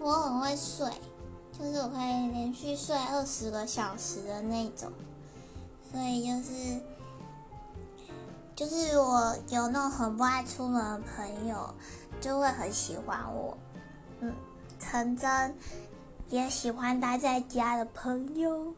我很会睡，就是我可以连续睡二十个小时的那种，所以就是就是我有那种很不爱出门的朋友，就会很喜欢我。嗯，陈真也喜欢待在家的朋友。